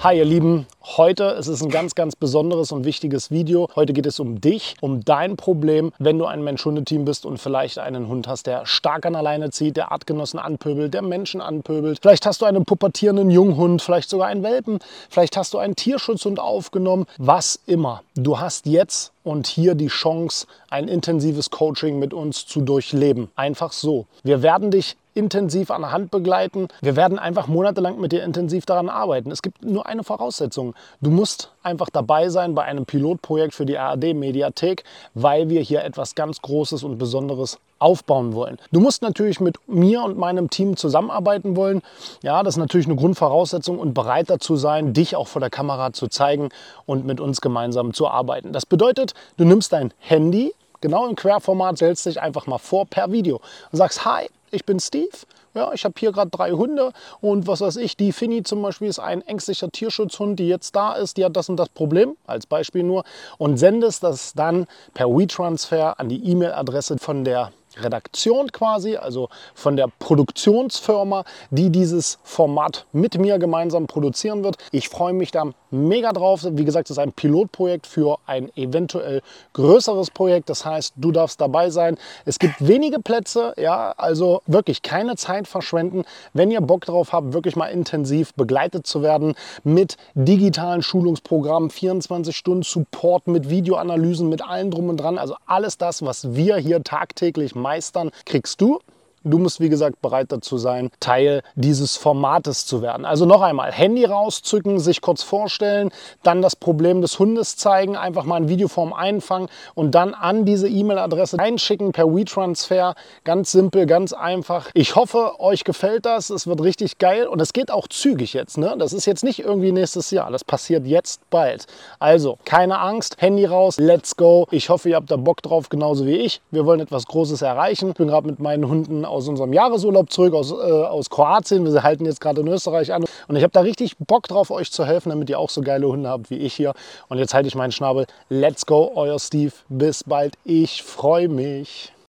Hi ihr Lieben, heute ist es ein ganz, ganz besonderes und wichtiges Video. Heute geht es um dich, um dein Problem, wenn du ein Mensch-Hunde-Team bist und vielleicht einen Hund hast, der stark an alleine zieht, der Artgenossen anpöbelt, der Menschen anpöbelt. Vielleicht hast du einen pubertierenden Junghund, vielleicht sogar einen Welpen, vielleicht hast du einen Tierschutzhund aufgenommen, was immer. Du hast jetzt und hier die Chance, ein intensives Coaching mit uns zu durchleben. Einfach so. Wir werden dich intensiv an der Hand begleiten. Wir werden einfach monatelang mit dir intensiv daran arbeiten. Es gibt nur eine Voraussetzung. Du musst einfach dabei sein bei einem Pilotprojekt für die ARD Mediathek, weil wir hier etwas ganz Großes und Besonderes aufbauen wollen. Du musst natürlich mit mir und meinem Team zusammenarbeiten wollen. Ja, das ist natürlich eine Grundvoraussetzung und bereit dazu sein, dich auch vor der Kamera zu zeigen und mit uns gemeinsam zu arbeiten. Das bedeutet, du nimmst dein Handy, genau im Querformat, stellst dich einfach mal vor per Video und sagst, hi, ich bin Steve. Ja, ich habe hier gerade drei Hunde und was weiß ich, die Finny zum Beispiel ist ein ängstlicher Tierschutzhund, die jetzt da ist, die hat das und das Problem, als Beispiel nur, und sendest das dann per WeTransfer an die E-Mail-Adresse von der Redaktion quasi, also von der Produktionsfirma, die dieses Format mit mir gemeinsam produzieren wird. Ich freue mich da mega drauf. Wie gesagt, es ist ein Pilotprojekt für ein eventuell größeres Projekt. Das heißt, du darfst dabei sein. Es gibt wenige Plätze, ja, also wirklich keine Zeit verschwenden. Wenn ihr Bock drauf habt, wirklich mal intensiv begleitet zu werden mit digitalen Schulungsprogrammen, 24 Stunden Support mit Videoanalysen, mit allem drum und dran. Also alles das, was wir hier tagtäglich meistern, kriegst du. Du musst, wie gesagt, bereit dazu sein, Teil dieses Formates zu werden. Also noch einmal, Handy rauszücken, sich kurz vorstellen, dann das Problem des Hundes zeigen, einfach mal ein Videoform einfangen und dann an diese E-Mail-Adresse einschicken per WeTransfer. Ganz simpel, ganz einfach. Ich hoffe, euch gefällt das. Es wird richtig geil und es geht auch zügig jetzt. Ne? Das ist jetzt nicht irgendwie nächstes Jahr. Das passiert jetzt bald. Also, keine Angst, Handy raus, let's go. Ich hoffe, ihr habt da Bock drauf, genauso wie ich. Wir wollen etwas Großes erreichen. Ich bin gerade mit meinen Hunden aus unserem Jahresurlaub zurück aus, äh, aus Kroatien. Wir halten jetzt gerade in Österreich an. Und ich habe da richtig Bock drauf, euch zu helfen, damit ihr auch so geile Hunde habt wie ich hier. Und jetzt halte ich meinen Schnabel. Let's go, euer Steve. Bis bald. Ich freue mich.